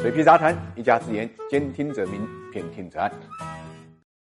水皮杂谈，一家之言，兼听则明，偏听则暗。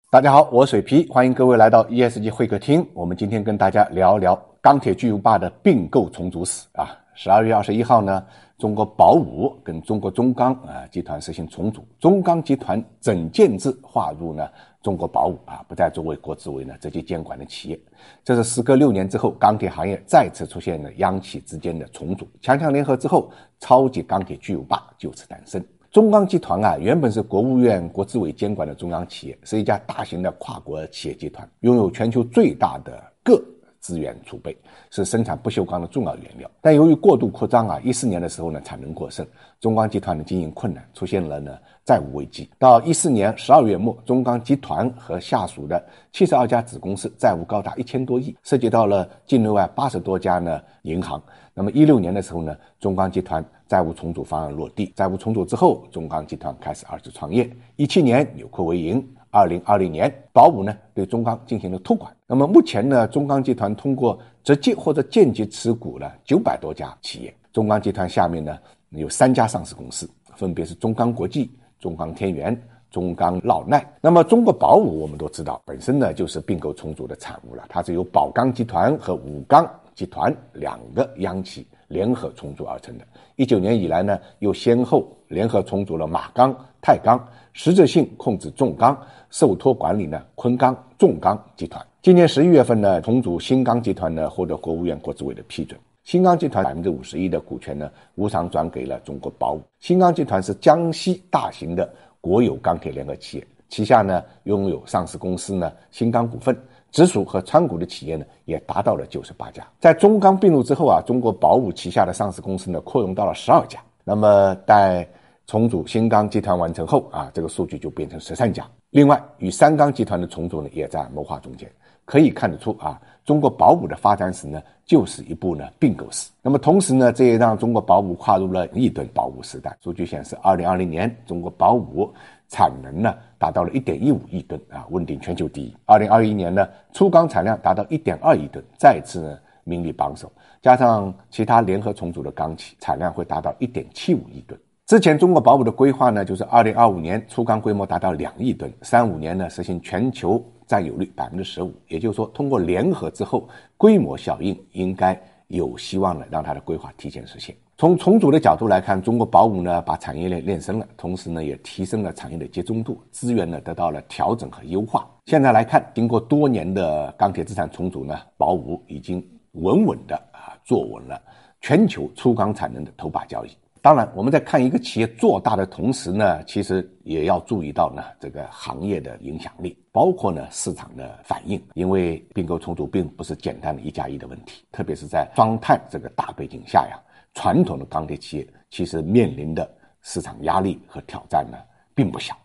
大家好，我水皮，欢迎各位来到 ESG 会客厅。我们今天跟大家聊聊钢铁巨无霸的并购重组史啊。十二月二十一号呢，中国宝武跟中国中钢啊集团实行重组，中钢集团整建制划入呢中国宝武啊，不再作为国资委呢直接监管的企业。这是时隔六年之后，钢铁行业再次出现了央企之间的重组，强强联合之后，超级钢铁巨无霸就此诞生。中钢集团啊，原本是国务院国资委监管的中央企业，是一家大型的跨国企业集团，拥有全球最大的铬。资源储备是生产不锈钢的重要原料，但由于过度扩张啊，一四年的时候呢，产能过剩，中钢集团的经营困难，出现了呢债务危机。到一四年十二月末，中钢集团和下属的七十二家子公司债务高达一千多亿，涉及到了境内外八十多家呢银行。那么一六年的时候呢，中钢集团债务重组方案落地，债务重组之后，中钢集团开始二次创业。一七年扭亏为盈。二零二零年，宝武呢对中钢进行了托管。那么目前呢，中钢集团通过直接或者间接持股了九百多家企业。中钢集团下面呢有三家上市公司，分别是中钢国际、中钢天元、中钢老耐。那么中国宝武我们都知道，本身呢就是并购重组的产物了，它是由宝钢集团和武钢集团两个央企联合重组而成的。一九年以来呢，又先后联合重组了马钢、太钢，实质性控制重钢。受托管理呢，昆钢、重钢集团。今年十一月份呢，重组新钢集团呢，获得国务院国资委的批准。新钢集团百分之五十一的股权呢，无偿转给了中国宝武。新钢集团是江西大型的国有钢铁联合企业，旗下呢拥有上市公司呢新钢股份，直属和参股的企业呢也达到了九十八家。在中钢并入之后啊，中国宝武旗下的上市公司呢扩容到了十二家。那么在重组新钢集团完成后啊，这个数据就变成十三家。另外，与三钢集团的重组呢，也在谋划中间。可以看得出啊，中国宝武的发展史呢，就是一部呢并购史。那么同时呢，这也让中国宝武跨入了亿吨宝武时代。数据显示，二零二零年中国宝武产能呢达到了一点一五亿吨啊，问鼎全球第一。二零二一年呢，粗钢产量达到一点二亿吨，再次呢名列榜首。加上其他联合重组的钢企，产量会达到一点七五亿吨。之前中国宝武的规划呢，就是二零二五年粗钢规模达到两亿吨，三五年呢实行全球占有率百分之十五。也就是说，通过联合之后，规模效应应该有希望呢，让它的规划提前实现。从重组的角度来看，中国宝武呢把产业链练深了，同时呢也提升了产业的集中度，资源呢得到了调整和优化。现在来看，经过多年的钢铁资产重组呢，宝武已经稳稳的啊坐稳了全球粗钢产能的头把交椅。当然，我们在看一个企业做大的同时呢，其实也要注意到呢这个行业的影响力，包括呢市场的反应。因为并购重组并不是简单的一加一的问题，特别是在双碳这个大背景下呀，传统的钢铁企业其实面临的市场压力和挑战呢并不小。